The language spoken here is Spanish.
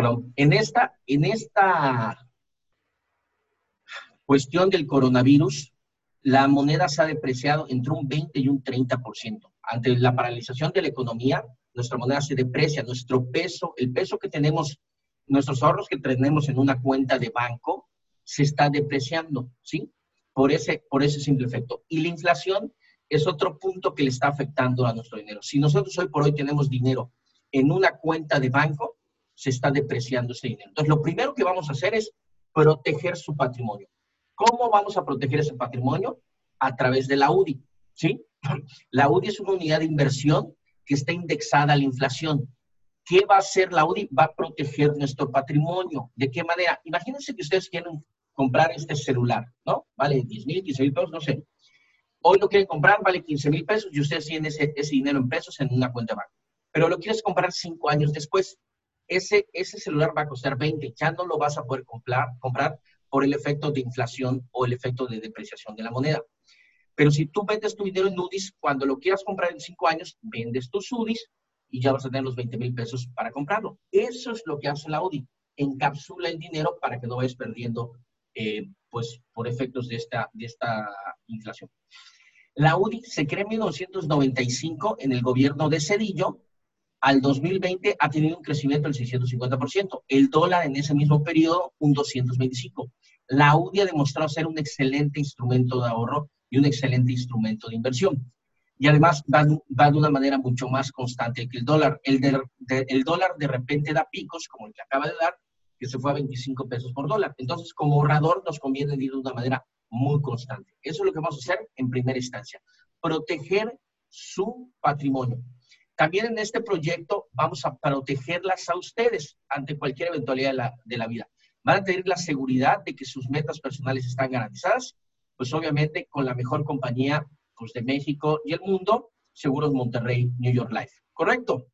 perdón, en esta, en esta cuestión del coronavirus, la moneda se ha depreciado entre un 20 y un 30%. Ante la paralización de la economía, nuestra moneda se deprecia, nuestro peso, el peso que tenemos, nuestros ahorros que tenemos en una cuenta de banco, se está depreciando, ¿sí? Por ese, por ese simple efecto. Y la inflación es otro punto que le está afectando a nuestro dinero. Si nosotros hoy por hoy tenemos dinero en una cuenta de banco, se está depreciando ese dinero. Entonces, lo primero que vamos a hacer es proteger su patrimonio. ¿Cómo vamos a proteger ese patrimonio? A través de la UDI, ¿sí? La UDI es una unidad de inversión que está indexada a la inflación. ¿Qué va a hacer la UDI? Va a proteger nuestro patrimonio. ¿De qué manera? Imagínense que ustedes quieren comprar este celular, ¿no? Vale 10 mil, 15 mil pesos, no sé. Hoy lo quieren comprar, vale 15 mil pesos y ustedes tienen ese, dinero en pesos en una cuenta de banco. Pero lo quieres comprar cinco años después. Ese, ese celular va a costar 20, ya no lo vas a poder comprar, comprar por el efecto de inflación o el efecto de depreciación de la moneda. Pero si tú vendes tu dinero en UDIs, cuando lo quieras comprar en cinco años, vendes tus UDIs y ya vas a tener los 20 mil pesos para comprarlo. Eso es lo que hace la UDI. Encapsula el dinero para que no vayas perdiendo, eh, pues, por efectos de esta, de esta inflación. La UDI se creó en 1995 en el gobierno de Cedillo. Al 2020 ha tenido un crecimiento del 650%. El dólar en ese mismo periodo, un 225%. La UDI ha demostrado ser un excelente instrumento de ahorro y un excelente instrumento de inversión. Y además va, de una manera mucho más constante que el dólar. El, el dólar de repente da picos, como el que acaba de dar, que se fue a 25 pesos por dólar. Entonces, como ahorrador, nos conviene ir de una manera muy constante. Eso es lo que vamos a hacer en primera instancia, proteger su patrimonio. También en este proyecto vamos a protegerlas a ustedes ante cualquier eventualidad de la, vida. Van a tener la seguridad de que sus metas personales están garantizadas, pues obviamente con la mejor compañía pues, de México y el mundo, Seguros Monterrey New York Life. ¿Correcto?